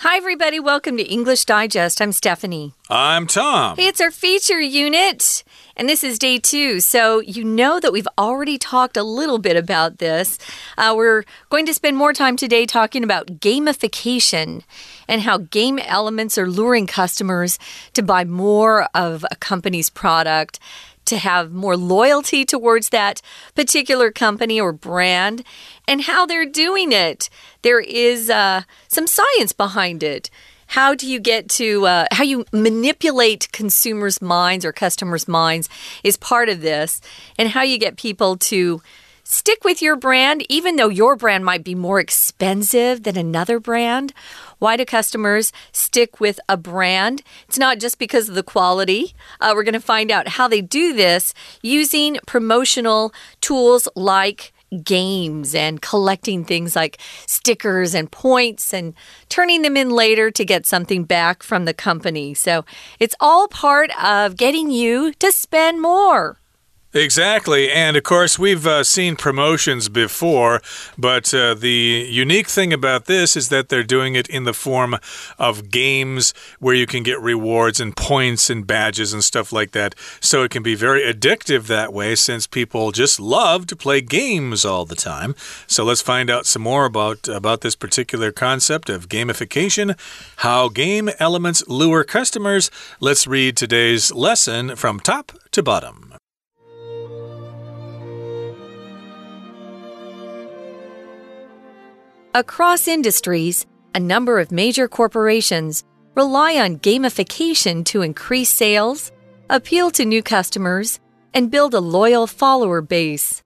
Hi, everybody. Welcome to English Digest. I'm Stephanie. I'm Tom. Hey, it's our feature unit, and this is day two. So, you know that we've already talked a little bit about this. Uh, we're going to spend more time today talking about gamification and how game elements are luring customers to buy more of a company's product to have more loyalty towards that particular company or brand and how they're doing it. There is uh, some science behind it. How do you get to uh, how you manipulate consumers' minds or customers' minds is part of this, and how you get people to stick with your brand, even though your brand might be more expensive than another brand why do customers stick with a brand? It's not just because of the quality. Uh, we're going to find out how they do this using promotional tools like games and collecting things like stickers and points and turning them in later to get something back from the company. So it's all part of getting you to spend more. Exactly. And of course, we've uh, seen promotions before, but uh, the unique thing about this is that they're doing it in the form of games where you can get rewards and points and badges and stuff like that. So it can be very addictive that way since people just love to play games all the time. So let's find out some more about, about this particular concept of gamification, how game elements lure customers. Let's read today's lesson from top to bottom. Across industries, a number of major corporations rely on gamification to increase sales, appeal to new customers, and build a loyal follower base.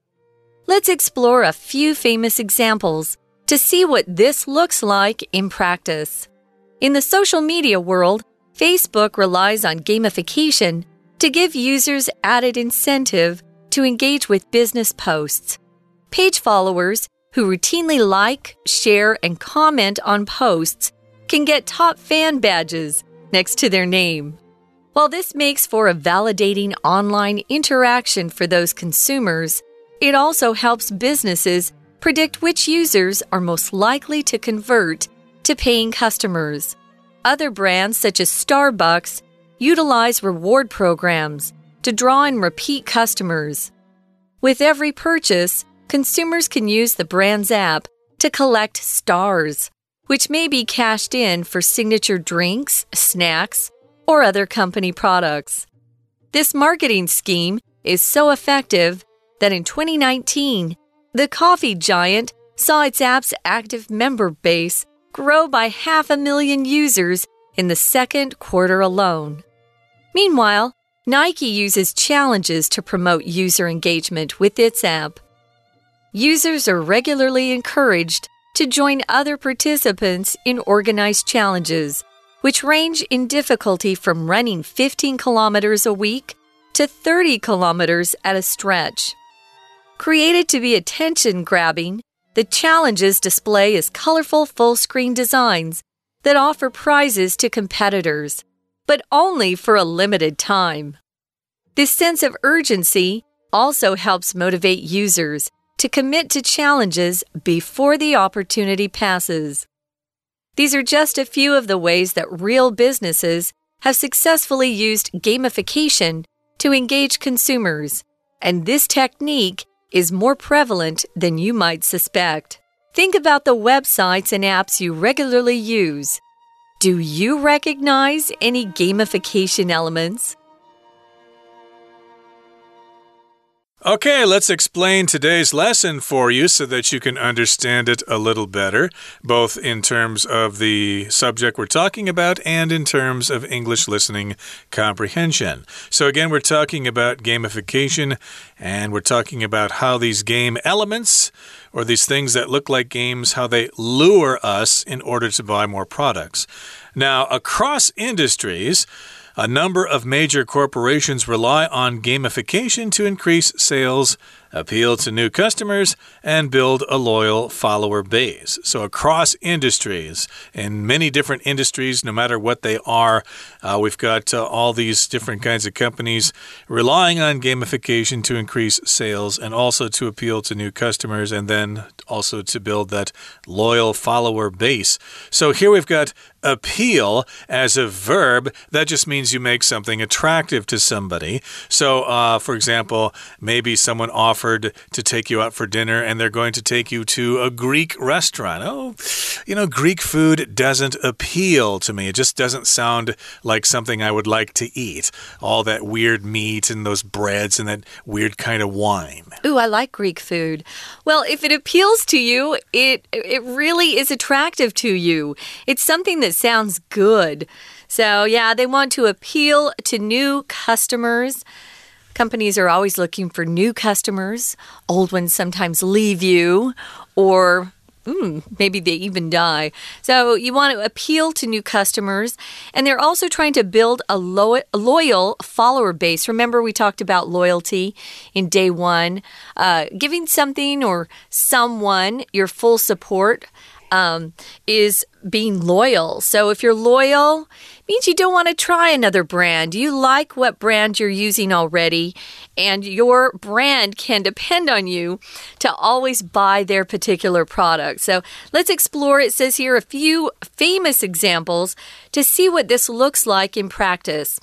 Let's explore a few famous examples to see what this looks like in practice. In the social media world, Facebook relies on gamification to give users added incentive to engage with business posts. Page followers who routinely like, share, and comment on posts can get top fan badges next to their name. While this makes for a validating online interaction for those consumers, it also helps businesses predict which users are most likely to convert to paying customers. Other brands, such as Starbucks, utilize reward programs to draw in repeat customers. With every purchase, consumers can use the brand's app to collect stars, which may be cashed in for signature drinks, snacks, or other company products. This marketing scheme is so effective that in 2019, the coffee giant saw its app's active member base grow by half a million users in the second quarter alone. Meanwhile, Nike uses challenges to promote user engagement with its app. Users are regularly encouraged to join other participants in organized challenges, which range in difficulty from running 15 kilometers a week to 30 kilometers at a stretch. Created to be attention grabbing, the challenges display as colorful full screen designs that offer prizes to competitors, but only for a limited time. This sense of urgency also helps motivate users to commit to challenges before the opportunity passes. These are just a few of the ways that real businesses have successfully used gamification to engage consumers, and this technique is more prevalent than you might suspect. Think about the websites and apps you regularly use. Do you recognize any gamification elements? Okay, let's explain today's lesson for you so that you can understand it a little better, both in terms of the subject we're talking about and in terms of English listening comprehension. So, again, we're talking about gamification and we're talking about how these game elements or these things that look like games, how they lure us in order to buy more products. Now, across industries, a number of major corporations rely on gamification to increase sales, appeal to new customers, and build a loyal follower base. So, across industries, in many different industries, no matter what they are, uh, we've got uh, all these different kinds of companies relying on gamification to increase sales and also to appeal to new customers and then also to build that loyal follower base. So, here we've got appeal as a verb, that just means you make something attractive to somebody. So, uh, for example, maybe someone offered to take you out for dinner and they're going to take you to a Greek restaurant. Oh, you know, Greek food doesn't appeal to me. It just doesn't sound like something I would like to eat. All that weird meat and those breads and that weird kind of wine. Ooh, I like Greek food. Well, if it appeals to you, it it really is attractive to you. It's something that sounds good. So, yeah, they want to appeal to new customers. Companies are always looking for new customers. Old ones sometimes leave you, or Mm, maybe they even die. So you want to appeal to new customers, and they're also trying to build a, lo loyal follower base. Remember, we talked about loyalty in day one, uh, giving something or someone your full support. Um, is being loyal. So if you're loyal, means you don't want to try another brand. You like what brand you're using already, and your brand can depend on you to always buy their particular product. So let's explore, it says here, a few famous examples to see what this looks like in practice.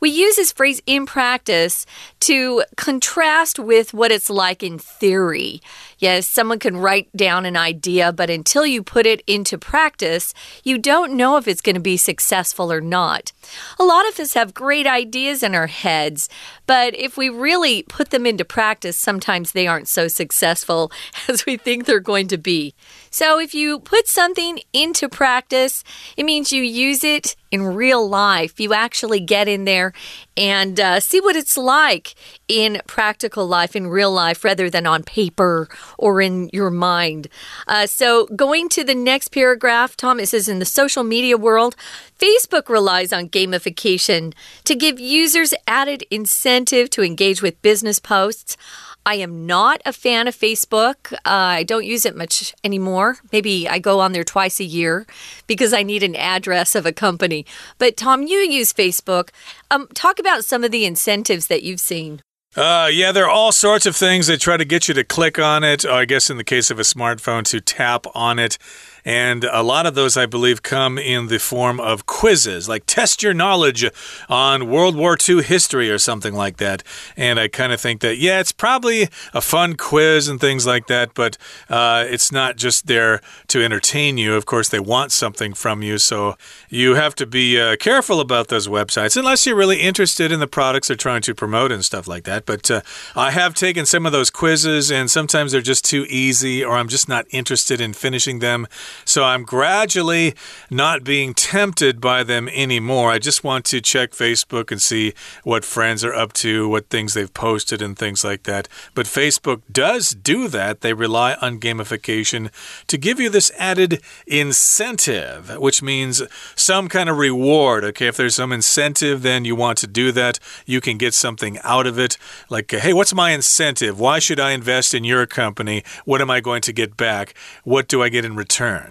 We use this phrase in practice to contrast with what it's like in theory. Yes, someone can write down an idea, but until you put it into practice, you don't know if it's going to be successful or not. A lot of us have great ideas in our heads, but if we really put them into practice, sometimes they aren't so successful as we think they're going to be. So if you put something into practice, it means you use it in real life. You actually get in there and uh, see what it's like in practical life, in real life, rather than on paper or in your mind. Uh, so, going to the next paragraph, Thomas says in the social media world, Facebook relies on gamification to give users added incentive to engage with business posts. I am not a fan of Facebook. Uh, I don't use it much anymore. Maybe I go on there twice a year because I need an address of a company. But Tom, you use Facebook. Um, talk about some of the incentives that you've seen. Uh, yeah, there are all sorts of things that try to get you to click on it. I guess in the case of a smartphone, to tap on it. And a lot of those, I believe, come in the form of quizzes, like test your knowledge on World War II history or something like that. And I kind of think that, yeah, it's probably a fun quiz and things like that, but uh, it's not just there to entertain you. Of course, they want something from you. So you have to be uh, careful about those websites, unless you're really interested in the products they're trying to promote and stuff like that. But uh, I have taken some of those quizzes, and sometimes they're just too easy, or I'm just not interested in finishing them. So I'm gradually not being tempted by them anymore. I just want to check Facebook and see what friends are up to, what things they've posted, and things like that. But Facebook does do that. They rely on gamification to give you this added incentive, which means some kind of reward. Okay, if there's some incentive, then you want to do that. You can get something out of it. Like, hey, what's my incentive? Why should I invest in your company? What am I going to get back? What do I get in return?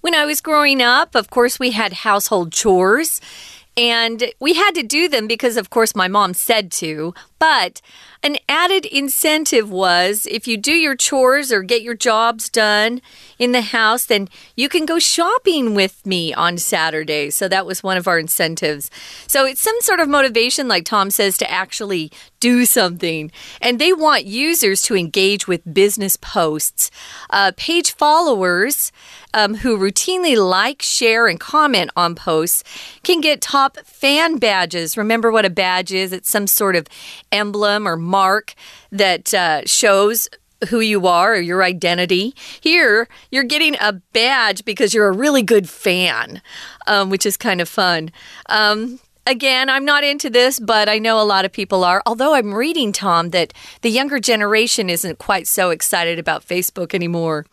When I was growing up, of course, we had household chores. And we had to do them because, of course, my mom said to. But an added incentive was if you do your chores or get your jobs done in the house, then you can go shopping with me on Saturday. So that was one of our incentives. So it's some sort of motivation, like Tom says, to actually do something. And they want users to engage with business posts. Uh, page followers um, who routinely like, share, and comment on posts can get top fan badges. Remember what a badge is? It's some sort of emblem or mark that uh, shows who you are or your identity. Here, you're getting a badge because you're a really good fan, um, which is kind of fun. Um, again, I'm not into this, but I know a lot of people are. Although I'm reading, Tom, that the younger generation isn't quite so excited about Facebook anymore.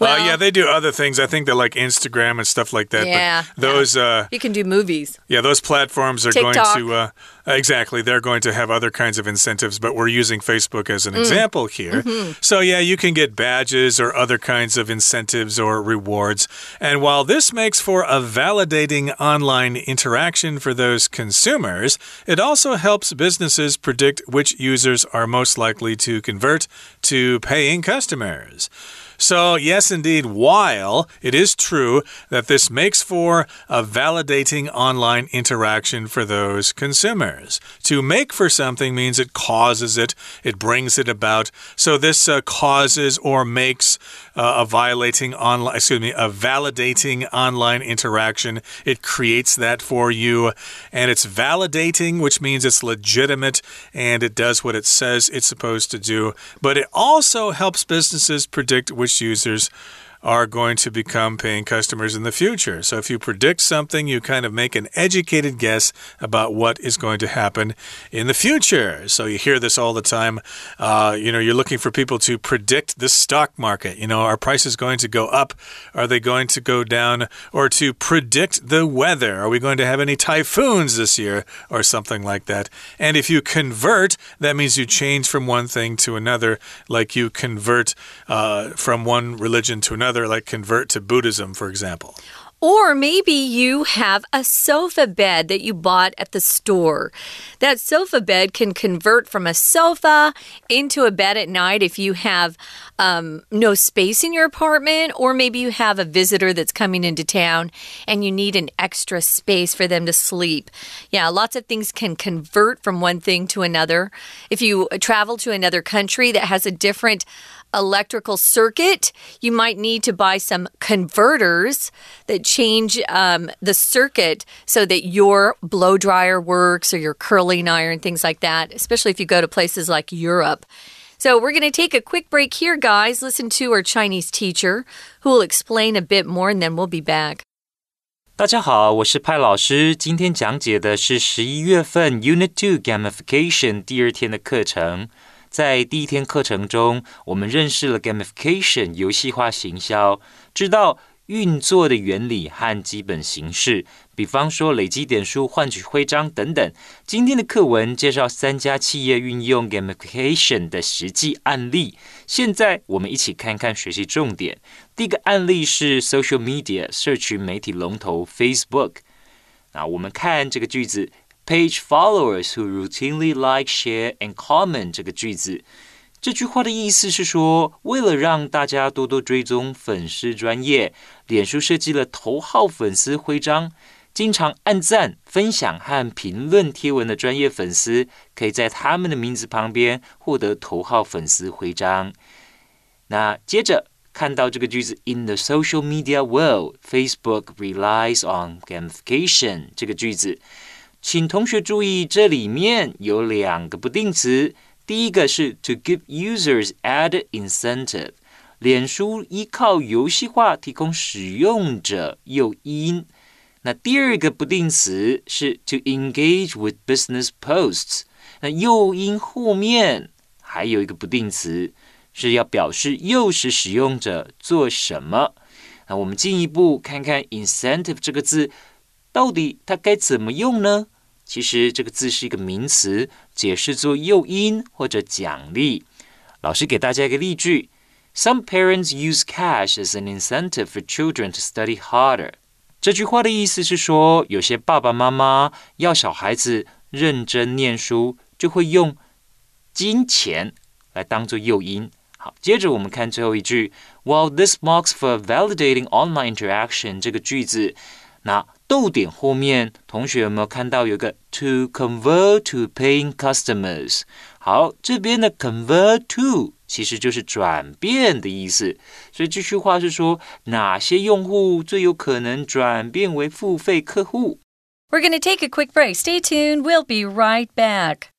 Well, uh, yeah, they do other things. I think they're like Instagram and stuff like that. Yeah. those. Yeah. Uh, you can do movies. Yeah, those platforms are TikTok. going to. Uh, exactly. They're going to have other kinds of incentives, but we're using Facebook as an mm. example here. Mm -hmm. So, yeah, you can get badges or other kinds of incentives or rewards. And while this makes for a validating online interaction for those consumers, it also helps businesses predict which users are most likely to convert to paying customers. So, yes, indeed, while it is true that this makes for a validating online interaction for those consumers, to make for something means it causes it, it brings it about. So, this uh, causes or makes uh, a violating online, excuse me, a validating online interaction. It creates that for you, and it's validating, which means it's legitimate and it does what it says it's supposed to do. But it also helps businesses predict which users are going to become paying customers in the future. So if you predict something, you kind of make an educated guess about what is going to happen in the future. So you hear this all the time. Uh, you know, you're looking for people to predict the stock market. You know, are prices going to go up? Are they going to go down? Or to predict the weather. Are we going to have any typhoons this year? Or something like that. And if you convert, that means you change from one thing to another, like you convert uh, from one religion to another like convert to Buddhism, for example. Or maybe you have a sofa bed that you bought at the store. That sofa bed can convert from a sofa into a bed at night if you have um, no space in your apartment, or maybe you have a visitor that's coming into town and you need an extra space for them to sleep. Yeah, lots of things can convert from one thing to another. If you travel to another country that has a different electrical circuit, you might need to buy some converters that change um, the circuit so that your blow dryer works or your curling iron, things like that, especially if you go to places like Europe. So, we're going to take a quick break here, guys. Listen to our Chinese teacher who will explain a bit more, and then we'll be back. 大家好，我是派老师。今天讲解的是十一月份 Unit Two Gamification 第二天的课程。 在第一天课程中，我们认识了 gamification 游戏化行销，知道运作的原理和基本形式，比方说累积点数、换取徽章等等。今天的课文介绍三家企业运用 gamification 的实际案例。现在我们一起看看学习重点。第一个案例是 social media 社群媒体龙头 Facebook。那我们看这个句子。Page followers who routinely like, share and comment 这个句子，这句话的意思是说，为了让大家多多追踪粉丝专业，脸书设计了头号粉丝徽章。经常按赞、分享和评论贴文的专业粉丝，可以在他们的名字旁边获得头号粉丝徽章。那接着看到这个句子，In the social media world, Facebook relies on gamification 这个句子。 请同学注意，这里面有两个不定词。第一个是 to give users added incentive，脸书依靠游戏化提供使用者诱因。那第二个不定词是 to engage with business posts，那诱因后面还有一个不定词是要表示诱使使用者做什么。那我们进一步看看 incentive 这个字，到底它该怎么用呢？其实这个字是一个名词，解释做诱因或者奖励。老师给大家一个例句：Some parents use cash as an incentive for children to study harder。这句话的意思是说，有些爸爸妈妈要小孩子认真念书，就会用金钱来当做诱因。好，接着我们看最后一句：While this marks for validating online interaction，这个句子，那。逗点后面，同学有没有看到有个 to convert to paying customers？好，这边的 convert to 其实就是转变的意思。所以这句话是说，哪些用户最有可能转变为付费客户？We're going to take a quick break. Stay tuned. We'll be right back.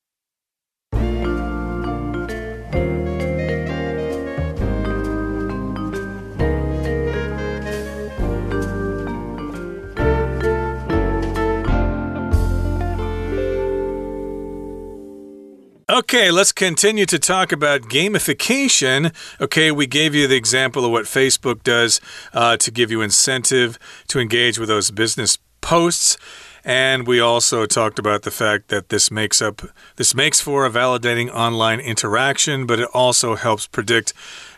Okay, let's continue to talk about gamification. Okay, we gave you the example of what Facebook does uh, to give you incentive to engage with those business posts. And we also talked about the fact that this makes up this makes for a validating online interaction, but it also helps predict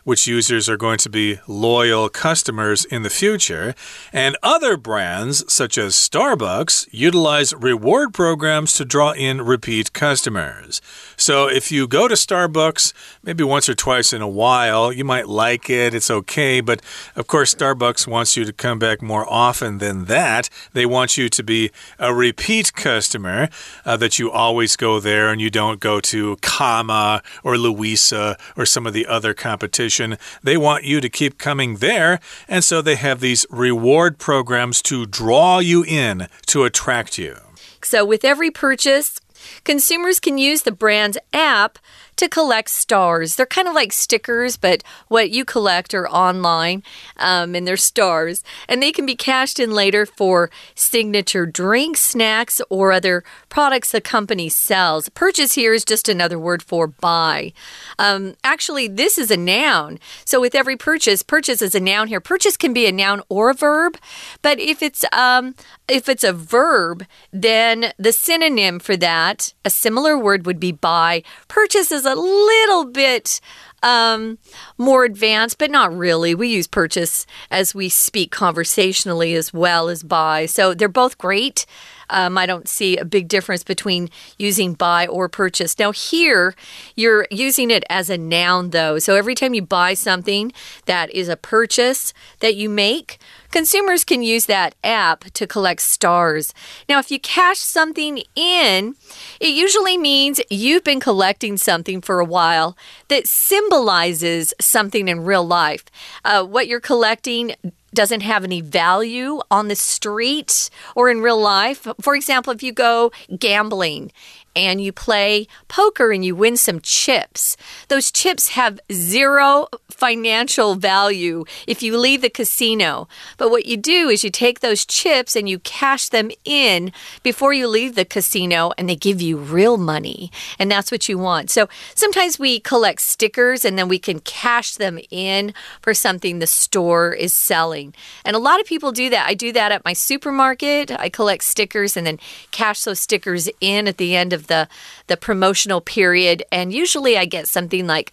which users are going to be loyal customers in the future. And other brands, such as Starbucks, utilize reward programs to draw in repeat customers. So if you go to Starbucks maybe once or twice in a while, you might like it, it's okay. But of course, Starbucks wants you to come back more often than that. They want you to be a repeat customer, uh, that you always go there and you don't go to Cama or Louisa or some of the other competition they want you to keep coming there, and so they have these reward programs to draw you in, to attract you. So, with every purchase, consumers can use the brand's app to collect stars. They're kind of like stickers, but what you collect are online um, and they're stars. And they can be cashed in later for signature drinks, snacks, or other products the company sells. Purchase here is just another word for buy. Um, actually, this is a noun. So with every purchase, purchase is a noun here. Purchase can be a noun or a verb, but if it's um, if it's a verb, then the synonym for that, a similar word would be buy. Purchase is a little bit um, more advanced, but not really. We use purchase as we speak conversationally as well as buy. So they're both great. Um, I don't see a big difference between using buy or purchase. Now, here you're using it as a noun, though. So every time you buy something that is a purchase that you make, consumers can use that app to collect stars. Now, if you cash something in, it usually means you've been collecting something for a while that symbolizes something in real life. Uh, what you're collecting doesn't have any value on the street or in real life. For example, if you go gambling and you play poker and you win some chips. Those chips have zero financial value if you leave the casino. But what you do is you take those chips and you cash them in before you leave the casino and they give you real money. And that's what you want. So sometimes we collect stickers and then we can cash them in for something the store is selling. And a lot of people do that. I do that at my supermarket. I collect stickers and then cash those stickers in at the end of the the promotional period and usually I get something like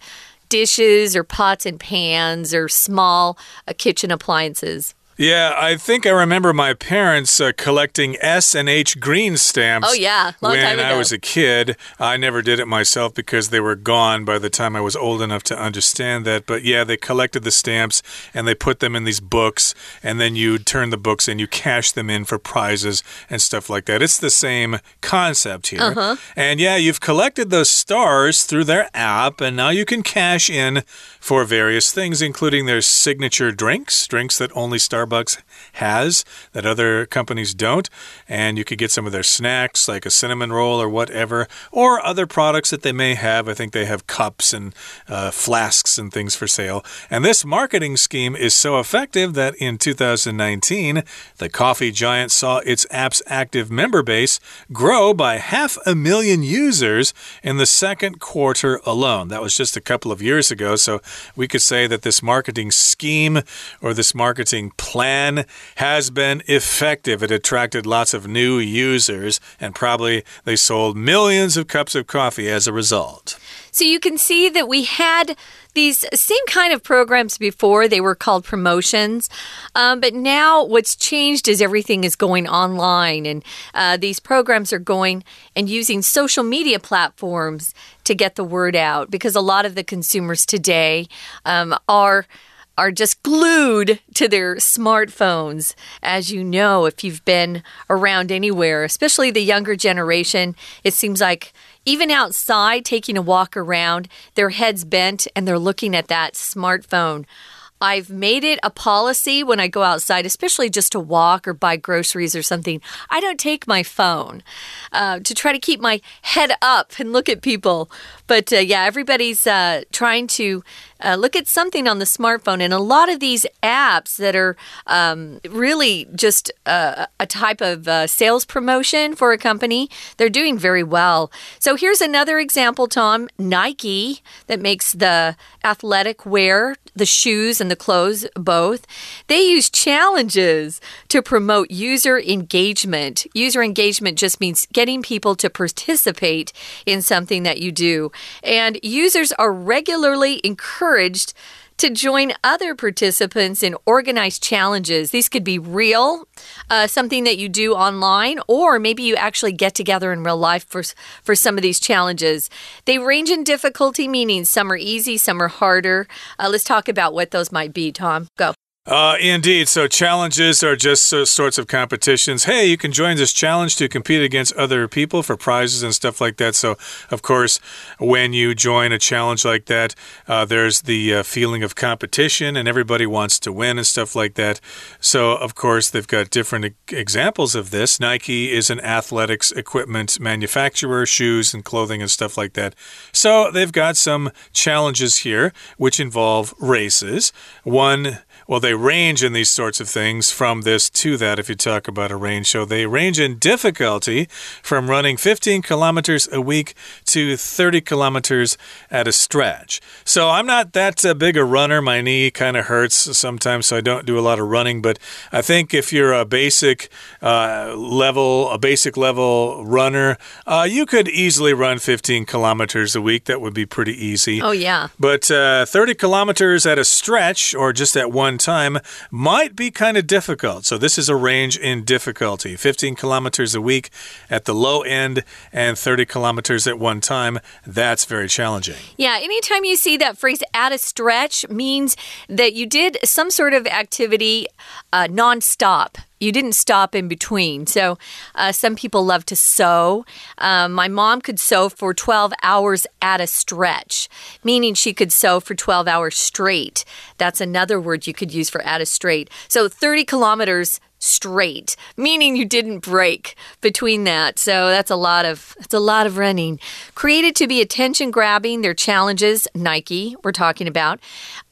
dishes or pots and pans or small uh, kitchen appliances. Yeah, I think I remember my parents uh, collecting S and H green stamps. Oh yeah, Long when I was a kid. I never did it myself because they were gone by the time I was old enough to understand that. But yeah, they collected the stamps and they put them in these books, and then you turn the books and you cash them in for prizes and stuff like that. It's the same concept here. Uh -huh. And yeah, you've collected those stars through their app, and now you can cash in for various things, including their signature drinks, drinks that only Starbucks Starbucks has that other companies don't. And you could get some of their snacks, like a cinnamon roll or whatever, or other products that they may have. I think they have cups and uh, flasks and things for sale. And this marketing scheme is so effective that in 2019, the coffee giant saw its app's active member base grow by half a million users in the second quarter alone. That was just a couple of years ago. So we could say that this marketing scheme or this marketing plan plan has been effective. It attracted lots of new users, and probably they sold millions of cups of coffee as a result. So you can see that we had these same kind of programs before. They were called promotions. Um, but now what's changed is everything is going online, and uh, these programs are going and using social media platforms to get the word out because a lot of the consumers today um, are are just glued to their smartphones. As you know, if you've been around anywhere, especially the younger generation, it seems like even outside taking a walk around, their heads bent and they're looking at that smartphone. I've made it a policy when I go outside, especially just to walk or buy groceries or something. I don't take my phone uh, to try to keep my head up and look at people. But uh, yeah, everybody's uh, trying to uh, look at something on the smartphone, and a lot of these apps that are um, really just uh, a type of uh, sales promotion for a company, they're doing very well. So here's another example, Tom Nike, that makes the athletic wear, the shoes and the clothes both. They use challenges to promote user engagement. User engagement just means getting people to participate in something that you do. And users are regularly encouraged to join other participants in organized challenges. These could be real, uh, something that you do online, or maybe you actually get together in real life for, for some of these challenges. They range in difficulty, meaning some are easy, some are harder. Uh, let's talk about what those might be, Tom. Go. Uh, indeed. So challenges are just sorts of competitions. Hey, you can join this challenge to compete against other people for prizes and stuff like that. So, of course, when you join a challenge like that, uh, there's the uh, feeling of competition and everybody wants to win and stuff like that. So, of course, they've got different examples of this. Nike is an athletics equipment manufacturer, shoes and clothing and stuff like that. So, they've got some challenges here which involve races. One well, they range in these sorts of things from this to that, if you talk about a range. So they range in difficulty from running 15 kilometers a week to 30 kilometers at a stretch. So I'm not that uh, big a runner. My knee kind of hurts sometimes, so I don't do a lot of running. But I think if you're a basic uh, level, a basic level runner, uh, you could easily run 15 kilometers a week. That would be pretty easy. Oh, yeah. But uh, 30 kilometers at a stretch or just at one time might be kind of difficult. So, this is a range in difficulty 15 kilometers a week at the low end and 30 kilometers at one time. That's very challenging. Yeah, anytime you see that phrase at a stretch means that you did some sort of activity uh, nonstop you didn't stop in between. So, uh, some people love to sew. Um, my mom could sew for 12 hours at a stretch, meaning she could sew for 12 hours straight. That's another word you could use for at a straight. So, 30 kilometers straight, meaning you didn't break between that. So that's a lot of that's a lot of running. Created to be attention grabbing, their challenges, Nike, we're talking about.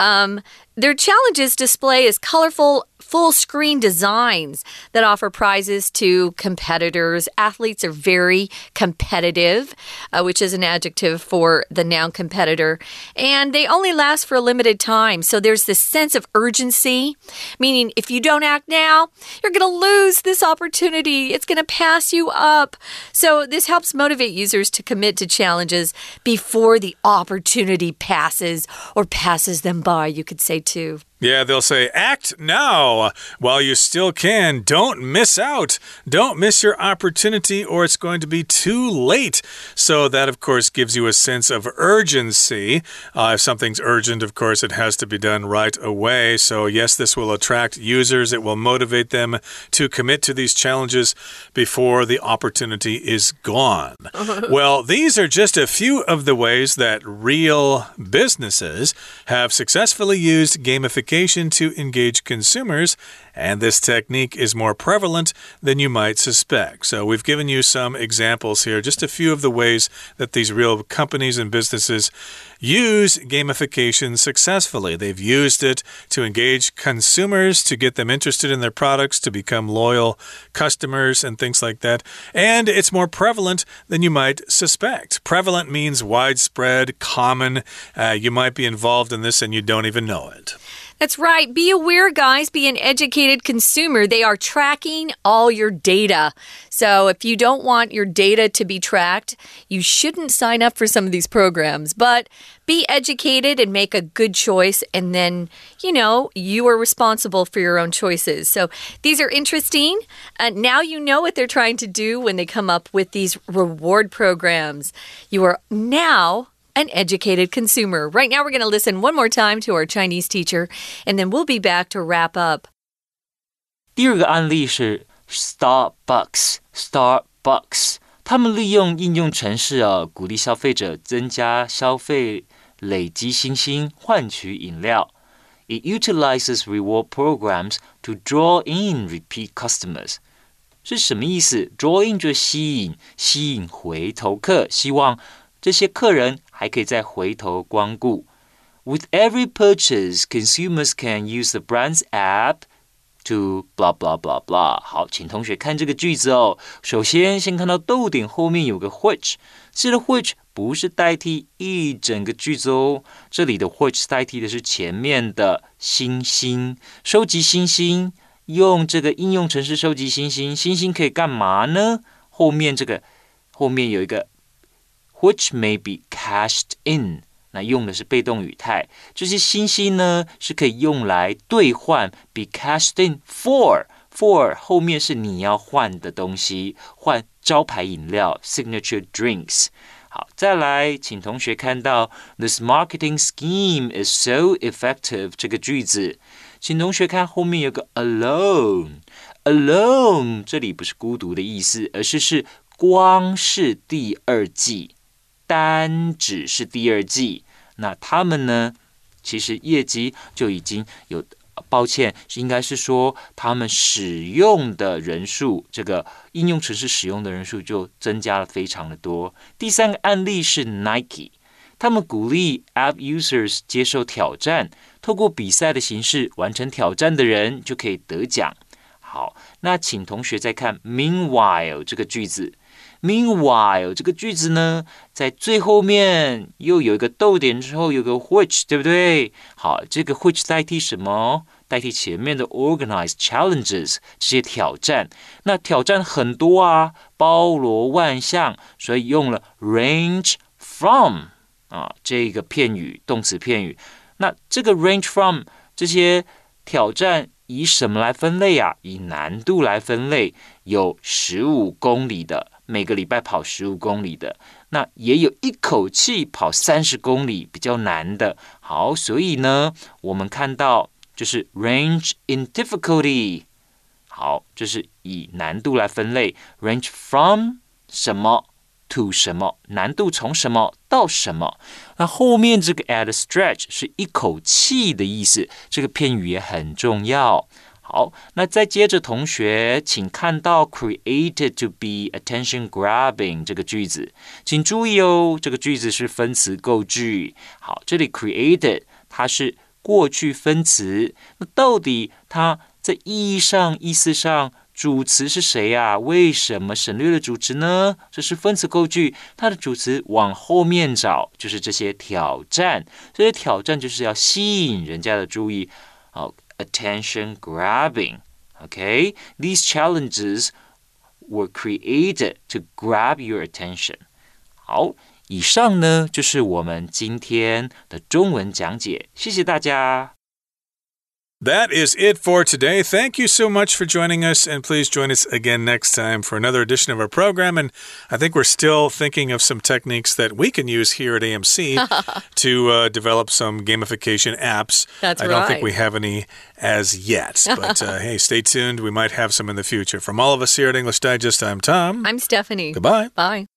Um, their challenges display is colorful full screen designs that offer prizes to competitors. Athletes are very competitive, uh, which is an adjective for the noun competitor, and they only last for a limited time. So there's this sense of urgency, meaning if you don't act now, you're going to lose this opportunity. It's going to pass you up. So this helps motivate users to commit to challenges before the opportunity passes or passes them by, you could say too. Yeah, they'll say, act now while you still can. Don't miss out. Don't miss your opportunity, or it's going to be too late. So, that, of course, gives you a sense of urgency. Uh, if something's urgent, of course, it has to be done right away. So, yes, this will attract users. It will motivate them to commit to these challenges before the opportunity is gone. well, these are just a few of the ways that real businesses have successfully used gamification to engage consumers, and this technique is more prevalent than you might suspect. So, we've given you some examples here, just a few of the ways that these real companies and businesses use gamification successfully. They've used it to engage consumers, to get them interested in their products, to become loyal customers, and things like that. And it's more prevalent than you might suspect. Prevalent means widespread, common. Uh, you might be involved in this and you don't even know it. That's right. Be aware, guys. Be an educated consumer. They are tracking all your data. So if you don't want your data to be tracked, you shouldn't sign up for some of these programs. But be educated and make a good choice. And then, you know, you are responsible for your own choices. So these are interesting. Uh, now you know what they're trying to do when they come up with these reward programs. You are now an educated consumer. Right now, we're going to listen one more time to our Chinese teacher, and then we'll be back to wrap up. 第二个案例是 Starbucks，Starbucks， 他们利用应用程式啊，鼓励消费者增加消费，累积星星，换取饮料。It utilizes reward programs to draw in repeat customers。是什么意思？Draw in 就吸引，吸引回头客，希望这些客人还可以再回头光顾。With every purchase, consumers can use the brand's app to blah blah blah blah。好，请同学看这个句子哦。首先，先看到逗点后面有个 which，这个 which 不是代替一整个句子哦。这里的 which 代替的是前面的星星，收集星星，用这个应用程式收集星星。星星可以干嘛呢？后面这个后面有一个 which may be cashed in。那用的是被动语态，这些信息呢是可以用来兑换，be cashed in for for 后面是你要换的东西，换招牌饮料 signature drinks。好，再来，请同学看到 this marketing scheme is so effective 这个句子，请同学看后面有个 alone alone，这里不是孤独的意思，而是是光是第二季。单只是第二季，那他们呢？其实业绩就已经有，抱歉，应该是说他们使用的人数，这个应用程式使用的人数就增加了非常的多。第三个案例是 Nike，他们鼓励 App users 接受挑战，透过比赛的形式完成挑战的人就可以得奖。好，那请同学再看 Meanwhile 这个句子。Meanwhile，这个句子呢，在最后面又有一个逗点之后有个 which，对不对？好，这个 which 代替什么？代替前面的 organized challenges 这些挑战。那挑战很多啊，包罗万象，所以用了 range from 啊这个片语，动词片语。那这个 range from 这些挑战以什么来分类啊？以难度来分类，有十五公里的。每个礼拜跑十五公里的，那也有一口气跑三十公里比较难的。好，所以呢，我们看到就是 range in difficulty。好，就是以难度来分类，range from 什么 to 什么，难度从什么到什么。那后面这个 at stretch 是一口气的意思，这个片语也很重要。好，那再接着，同学，请看到 created to be attention grabbing 这个句子，请注意哦，这个句子是分词构句。好，这里 created 它是过去分词，那到底它在意义上、意思上，主词是谁呀？为什么省略了主词呢？这是分词构句，它的主词往后面找，就是这些挑战，这些挑战就是要吸引人家的注意。好。attention grabbing. Okay, these challenges were created to grab your attention. 好，以上呢就是我们今天的中文讲解，谢谢大家。 That is it for today. Thank you so much for joining us, and please join us again next time for another edition of our program. And I think we're still thinking of some techniques that we can use here at AMC to uh, develop some gamification apps. That's I right. don't think we have any as yet, but uh, hey, stay tuned. We might have some in the future. From all of us here at English Digest, I'm Tom. I'm Stephanie. Goodbye. Bye.